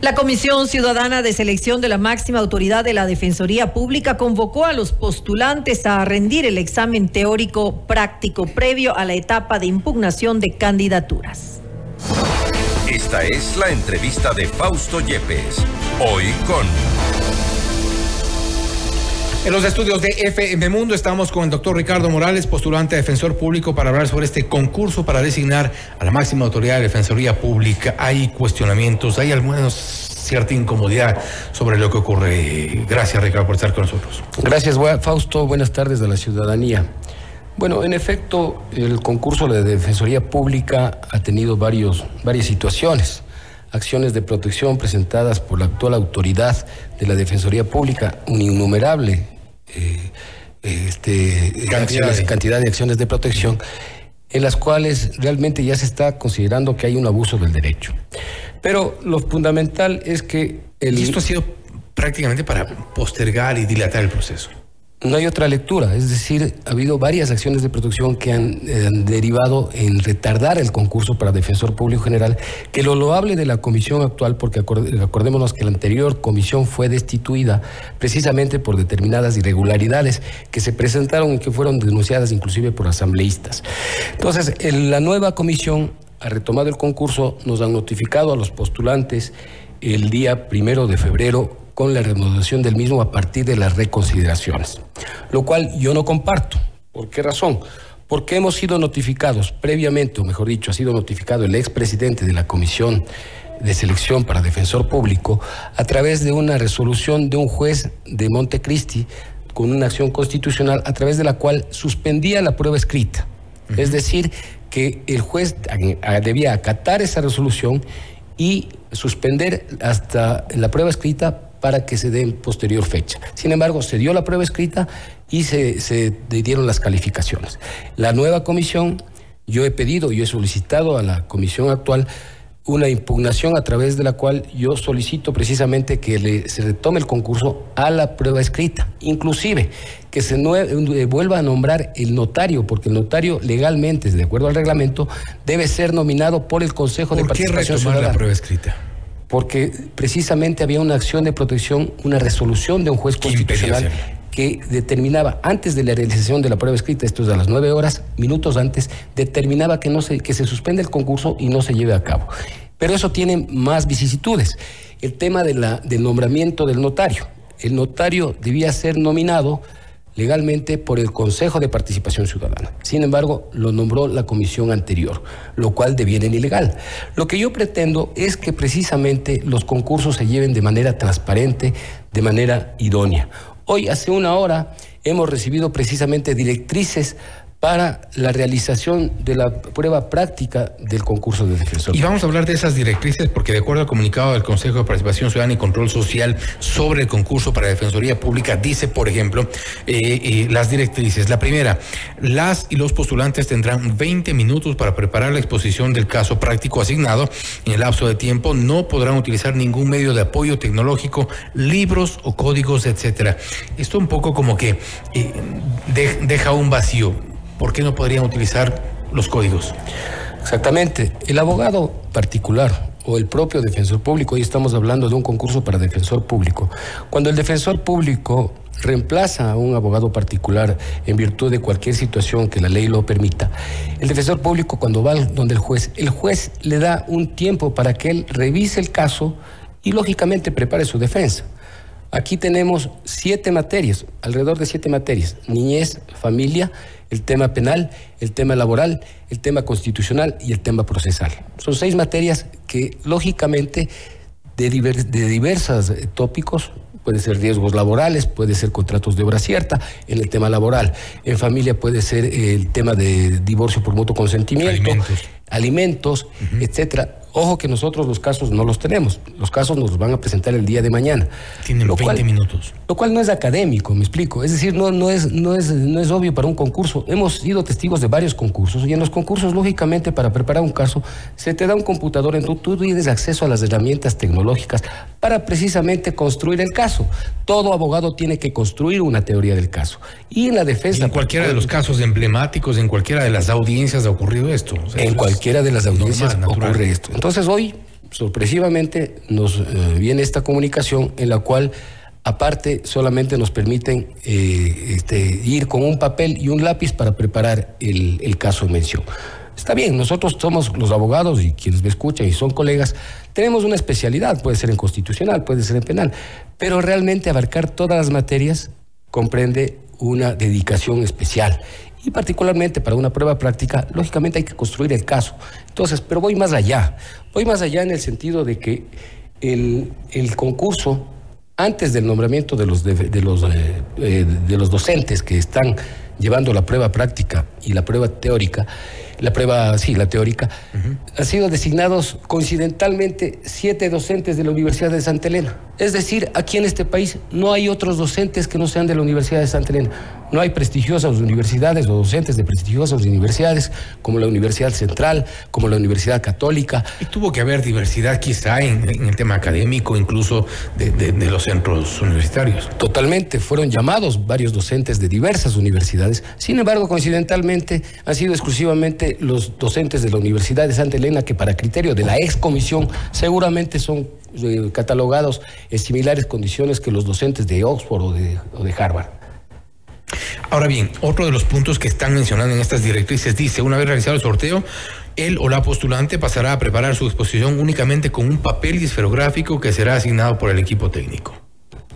La Comisión Ciudadana de Selección de la máxima autoridad de la Defensoría Pública convocó a los postulantes a rendir el examen teórico práctico previo a la etapa de impugnación de candidaturas. Esta es la entrevista de Fausto Yepes, hoy con... En los estudios de FM Mundo estamos con el doctor Ricardo Morales, postulante a defensor público, para hablar sobre este concurso para designar a la máxima autoridad de Defensoría Pública. Hay cuestionamientos, hay al menos cierta incomodidad sobre lo que ocurre. Gracias, Ricardo, por estar con nosotros. Gracias, Fausto. Buenas tardes a la ciudadanía. Bueno, en efecto, el concurso de Defensoría Pública ha tenido varios, varias situaciones acciones de protección presentadas por la actual autoridad de la Defensoría Pública, un innumerable eh, este, cantidad, de... acciones de protección, en las cuales realmente ya se está considerando que hay un abuso del derecho. Pero lo fundamental es que... El... esto ha sido prácticamente para postergar y dilatar el proceso no hay otra lectura, es decir, ha habido varias acciones de protección que han, eh, derivado en retardar el concurso para defensor público general, que lo loable de la comisión actual, porque acordémonos que la anterior comisión fue destituida precisamente por determinadas irregularidades que se presentaron y que fueron denunciadas inclusive por asambleístas. Entonces, la nueva comisión ha retomado el concurso, nos han notificado a los postulantes el día primero de febrero con la renovación del mismo a partir de las reconsideraciones, lo cual yo no comparto. ¿Por qué razón? Porque hemos sido notificados previamente, o mejor dicho, ha sido notificado el expresidente de la Comisión de Selección para Defensor Público a través de una resolución de un juez de Montecristi con una acción constitucional a través de la cual suspendía la prueba escrita. Es decir, que el juez debía acatar esa resolución y suspender hasta la prueba escrita para que se dé posterior fecha. Sin embargo, se dio la prueba escrita y se, dieron las calificaciones. La nueva comisión, yo he pedido, yo he solicitado a la comisión actual una impugnación a través de la cual yo solicito precisamente que se retome el concurso a la prueba escrita, inclusive que se eh, vuelva a nombrar el notario, porque el notario legalmente, de acuerdo al reglamento, debe ser nominado por el Consejo de Participación qué Ciudadana. la prueba escrita? Porque precisamente había una acción de protección, una resolución de un juez constitucional que determinaba antes de la realización de la prueba escrita, esto es a las nueve horas, minutos antes, determinaba que no se, que se suspende el concurso y no se lleve a cabo. Pero eso tiene más vicisitudes. El tema de la, del nombramiento del notario. El notario debía ser nominado legalmente por el Consejo de Participación Ciudadana. Sin embargo, lo nombró la comisión anterior, lo cual deviene ilegal. Lo que yo pretendo es que precisamente los concursos se lleven de manera transparente, de manera idónea. Hoy, hace una hora, hemos recibido precisamente directrices para la realización de la prueba práctica del concurso de defensor. Y vamos a hablar de esas directrices porque de acuerdo al comunicado del Consejo de Participación Ciudadana y Control Social sobre el concurso para Defensoría Pública, dice, por ejemplo, eh, eh, las directrices. La primera, las y los postulantes tendrán 20 minutos para preparar la exposición del caso práctico asignado. En el lapso de tiempo no podrán utilizar ningún medio de apoyo tecnológico, libros o códigos, etcétera. Esto un poco como que eh, deja un vacío ¿por qué no podrían utilizar los códigos? Exactamente. El abogado particular o el propio defensor público, hoy estamos hablando de un concurso para defensor público, cuando el defensor público reemplaza a un abogado particular en virtud de cualquier situación que la ley lo permita, el defensor público cuando va donde el juez, el juez le da un tiempo para que él revise el caso y lógicamente prepare su defensa. Aquí tenemos siete materias, alrededor de siete materias, niñez, familia, el tema penal, el tema laboral, el tema constitucional y el tema procesal. Son seis materias que lógicamente de, de diversos eh, tópicos, puede ser riesgos laborales, puede ser contratos de obra cierta, en el tema laboral, en familia puede ser el tema de divorcio por mutuo consentimiento, etcétera. Ojo que nosotros los casos no los tenemos. Los casos nos los van a presentar el día de mañana. Tienen 20 minutos. Lo cual no es académico, me explico. Es decir, no, no, es, no, es, no es obvio para un concurso. Hemos sido testigos de varios concursos y en los concursos, lógicamente, para preparar un caso, se te da un computador en tu, tú tienes acceso a las herramientas tecnológicas para precisamente construir el caso. Todo abogado tiene que construir una teoría del caso. Y en la defensa... en cualquiera de los casos emblemáticos, en cualquiera de las audiencias ha ocurrido esto. en cualquiera de las audiencias ocurre esto. Entonces hoy sorpresivamente nos eh, viene esta comunicación en la cual aparte solamente nos permiten eh, este, ir con un papel y un lápiz para preparar el, el caso en mención. Está bien, nosotros somos los abogados y quienes me escuchan y son colegas, tenemos una especialidad, puede ser en constitucional, puede ser en penal, pero realmente abarcar todas las materias comprende una dedicación especial. Y particularmente para una prueba práctica, lógicamente hay que construir el caso. Entonces, pero voy más allá. Voy más allá en el sentido de que el, el concurso, antes del nombramiento de los, de, los, eh, eh, de los docentes que están llevando la prueba práctica y la prueba teórica, la prueba, sí, la teórica, han sido designados coincidentalmente siete docentes de la Universidad de Santa Elena. Es decir, aquí en este país no hay otros docentes que no sean de la Universidad de Santa Elena. No hay prestigiosas universidades o docentes de prestigiosas universidades como la Universidad Central, como la Universidad Católica. Y tuvo que haber diversidad quizá en, el tema académico, incluso de, los centros universitarios. Totalmente, fueron llamados varios docentes de diversas universidades. Sin embargo, coincidentalmente, han sido exclusivamente los docentes de la Universidad de Santa Elena que para criterio de la ex comisión seguramente son eh, catalogados en similares condiciones que los docentes de Oxford o de, Harvard. Ahora bien, otro de los puntos que están mencionando en estas directrices dice, una vez realizado el sorteo, él o la postulante pasará a preparar su exposición únicamente con un papel esferográfico que será asignado por el equipo técnico.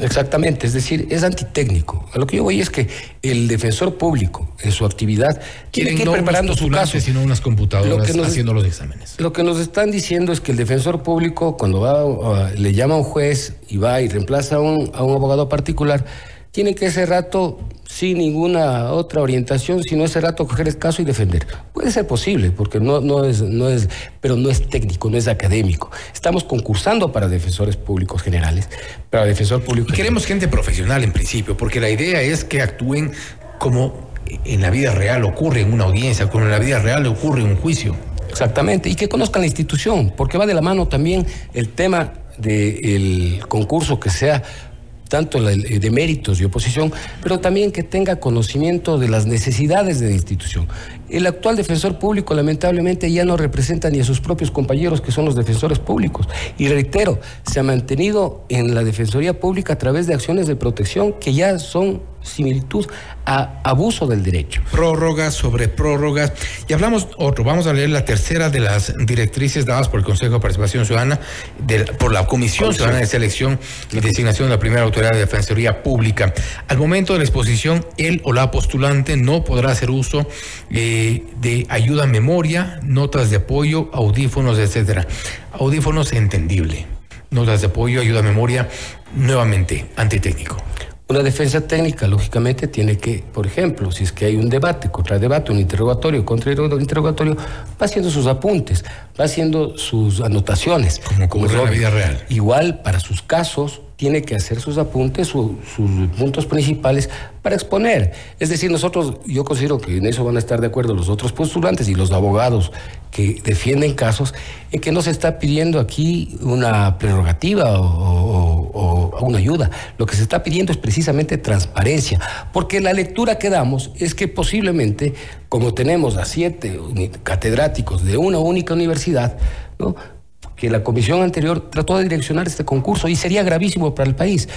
Exactamente, es decir, es antitécnico. A lo que yo voy es que el defensor público en su actividad tiene que ir preparando su caso. sino unas computadoras haciendo los exámenes. Lo que nos están diciendo es que el defensor público, cuando va, le llama a un juez y va y reemplaza a un, a un abogado particular, tiene que ese rato, sin ninguna otra orientación, sino ese rato coger el caso y defender. Puede ser posible, porque no, no, es, no es, pero no es técnico, no es académico. Estamos concursando para defensores públicos generales, para defensor público. queremos gente profesional en principio, porque la idea es que actúen como en la vida real ocurre en una audiencia, como en la vida real ocurre en un juicio. Exactamente, y que conozcan la institución, porque va de la mano también el tema del concurso que sea tanto de méritos y oposición, pero también que tenga conocimiento de las necesidades de la institución. El actual defensor público lamentablemente ya no representa ni a sus propios compañeros que son los defensores públicos. Y reitero, se ha mantenido en la Defensoría Pública a través de acciones de protección que ya son similitud a abuso del derecho. Prórrogas sobre prórrogas. Y hablamos otro, vamos a leer la tercera de las directrices dadas por el Consejo de Participación Ciudadana, por la Comisión Ciudadana de Selección y Designación de la Primera Autoridad de Defensoría Pública. Al momento de la exposición, él o la postulante no podrá hacer uso eh, de ayuda a memoria, notas de apoyo, audífonos, etcétera. Audífonos entendible. Notas de apoyo, ayuda a memoria, nuevamente antitécnico. Una defensa técnica, lógicamente, tiene que, por ejemplo, si es que hay un debate, contra debate, un interrogatorio, contra interrogatorio, va haciendo sus apuntes, va haciendo sus anotaciones. Como, como en la vida real. Igual, para sus casos, tiene que hacer sus apuntes, sus puntos principales para exponer. Es decir, nosotros, yo considero que en eso van a estar de acuerdo los otros postulantes y los abogados que defienden casos, en que no se está pidiendo aquí una prerrogativa o, o una ayuda. Lo que se está pidiendo es precisamente transparencia, porque la lectura que damos es que posiblemente, como tenemos a siete catedráticos de una única universidad, que la comisión anterior trató de direccionar este concurso y sería gravísimo para el país.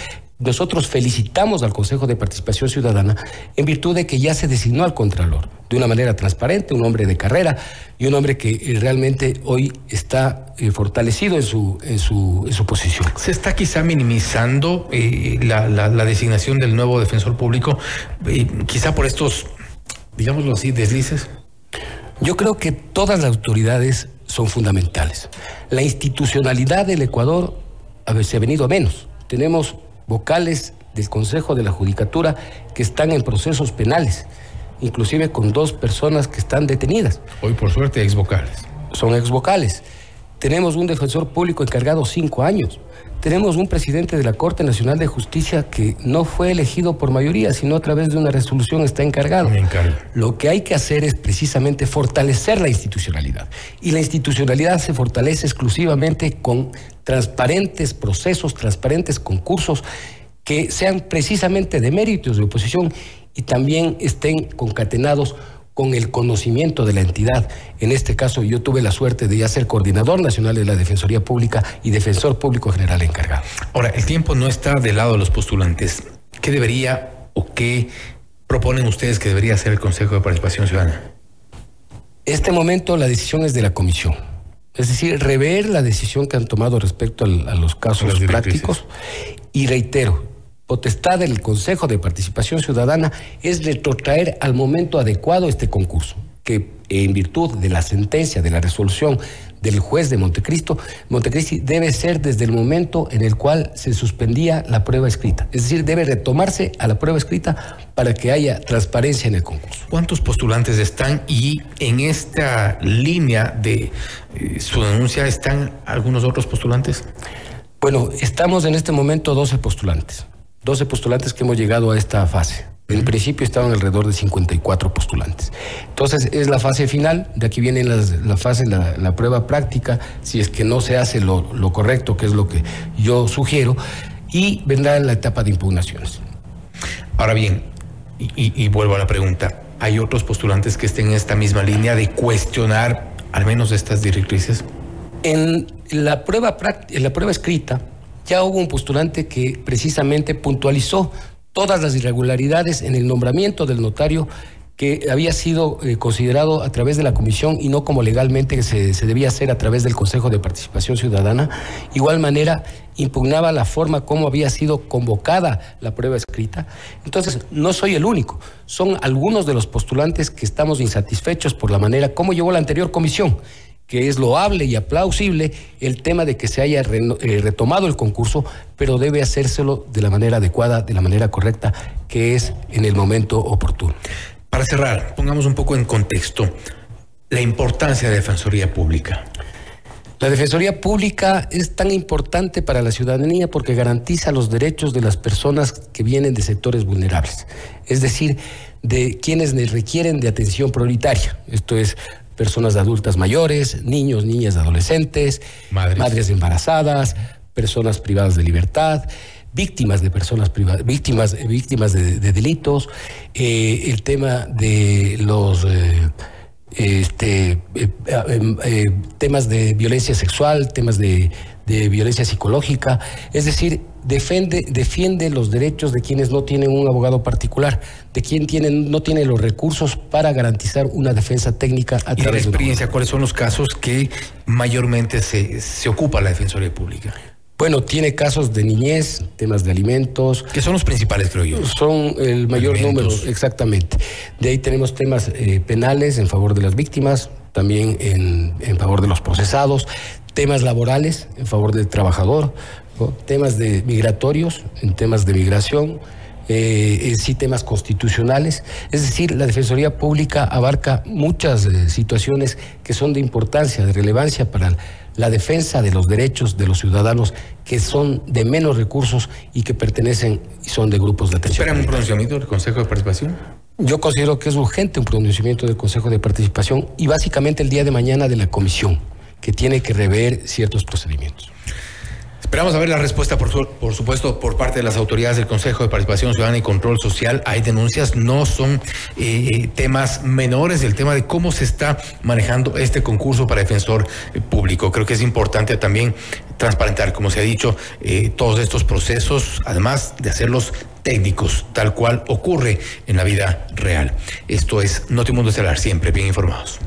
Nosotros felicitamos al Consejo de Participación Ciudadana en virtud de que ya se designó al Contralor de una manera transparente, un hombre de carrera y un hombre que eh, realmente hoy está eh, fortalecido en su, en, su, en su posición. ¿Se está quizá minimizando eh, la, designación del nuevo defensor público, quizá por estos, digámoslo así, deslices? Yo creo que todas las autoridades son fundamentales. La institucionalidad del Ecuador a veces ha venido a menos. Tenemos vocales del Consejo de la Judicatura que están en procesos penales, inclusive con dos personas que están detenidas. Hoy, por suerte, ex vocales. Son ex vocales. Tenemos un defensor público encargado cinco años. Tenemos un presidente de la Corte Nacional de Justicia que no fue elegido por mayoría, sino a través de una resolución está encargado. Lo que hay que hacer es precisamente fortalecer la institucionalidad. Y la institucionalidad se fortalece exclusivamente con transparentes procesos, transparentes concursos que sean precisamente de méritos de oposición y también estén concatenados con el conocimiento de la entidad. En este caso, yo tuve la suerte de ya ser coordinador nacional de la Defensoría Pública y defensor público general encargado. Ahora, el tiempo no está del lado de los postulantes. ¿Qué debería o qué proponen ustedes que debería hacer el Consejo de Participación Ciudadana? Este momento la decisión es de la comisión. Es decir, rever la decisión que han tomado respecto a los casos prácticos. Y reitero, potestad del Consejo de Participación Ciudadana es retrotraer al momento adecuado este concurso, que en virtud de la sentencia, de la resolución del juez de Montecristo, Montecristi debe ser desde el momento en el cual se suspendía la prueba escrita. Es decir, debe retomarse a la prueba escrita para que haya transparencia en el concurso. ¿Cuántos postulantes están y en esta línea de eh, su denuncia están algunos otros postulantes? Bueno, estamos en este momento 12 postulantes. 12 postulantes que hemos llegado a esta fase. En principio estaban alrededor de 54 postulantes. Entonces es la fase final, de aquí viene la fase, la, prueba práctica, si es que no se hace lo, correcto, que es lo que yo sugiero, y vendrá la etapa de impugnaciones. Ahora bien, y, vuelvo a la pregunta, ¿hay otros postulantes que estén en esta misma línea de cuestionar al menos estas directrices? En la prueba, en la prueba escrita, ya hubo un postulante que precisamente puntualizó todas las irregularidades en el nombramiento del notario que había sido eh, considerado a través de la comisión y no como legalmente se, se, debía hacer a través del Consejo de Participación Ciudadana. Igual manera, impugnaba la forma como había sido convocada la prueba escrita. Entonces, no soy el único, son algunos de los postulantes que estamos insatisfechos por la manera como llevó la anterior comisión que es loable y aplausible el tema de que se haya eh, retomado el concurso, pero debe hacérselo de la manera adecuada, de la manera correcta, que es en el momento oportuno. Para cerrar, pongamos un poco en contexto la importancia de la Defensoría Pública. La Defensoría Pública es tan importante para la ciudadanía porque garantiza los derechos de las personas que vienen de sectores vulnerables, es decir, de quienes requieren de atención prioritaria. Esto es personas adultas mayores, niños, niñas, adolescentes, madres, embarazadas, personas privadas de libertad, víctimas de personas privadas, víctimas, víctimas de, delitos, eh, el tema de los eh, este, eh, temas de violencia sexual, temas de, de violencia psicológica, es decir, defiende, defiende los derechos de quienes no tienen un abogado particular, de quien tienen, no tiene los recursos para garantizar una defensa técnica a través de la experiencia, ¿cuáles son los casos que mayormente se, se ocupa la Defensoría Pública? Bueno, tiene casos de niñez, temas de alimentos. Que son los principales, creo yo. Son el mayor número, exactamente. De ahí tenemos temas eh, penales en favor de las víctimas, también en, en favor de los procesados, temas laborales en favor del trabajador, temas de migratorios, en temas de migración, eh, sí temas constitucionales. Es decir, la Defensoría Pública abarca muchas eh, situaciones que son de importancia, de relevancia para la defensa de los derechos de los ciudadanos que son de menos recursos y que pertenecen y son de grupos de atención. ¿Esperan un pronunciamiento del Consejo de Participación? Yo considero que es urgente un pronunciamiento del Consejo de Participación y básicamente el día de mañana de la Comisión, que tiene que rever ciertos procedimientos. Esperamos a ver la respuesta, por, por, supuesto, por parte de las autoridades del Consejo de Participación Ciudadana y Control Social. Hay denuncias, no son eh, eh, temas menores, el tema de cómo se está manejando este concurso para defensor eh, público. Creo que es importante también transparentar, como se ha dicho, todos estos procesos, además de hacerlos técnicos, tal cual ocurre en la vida real. Esto es Notimundo Estelar, siempre bien informados.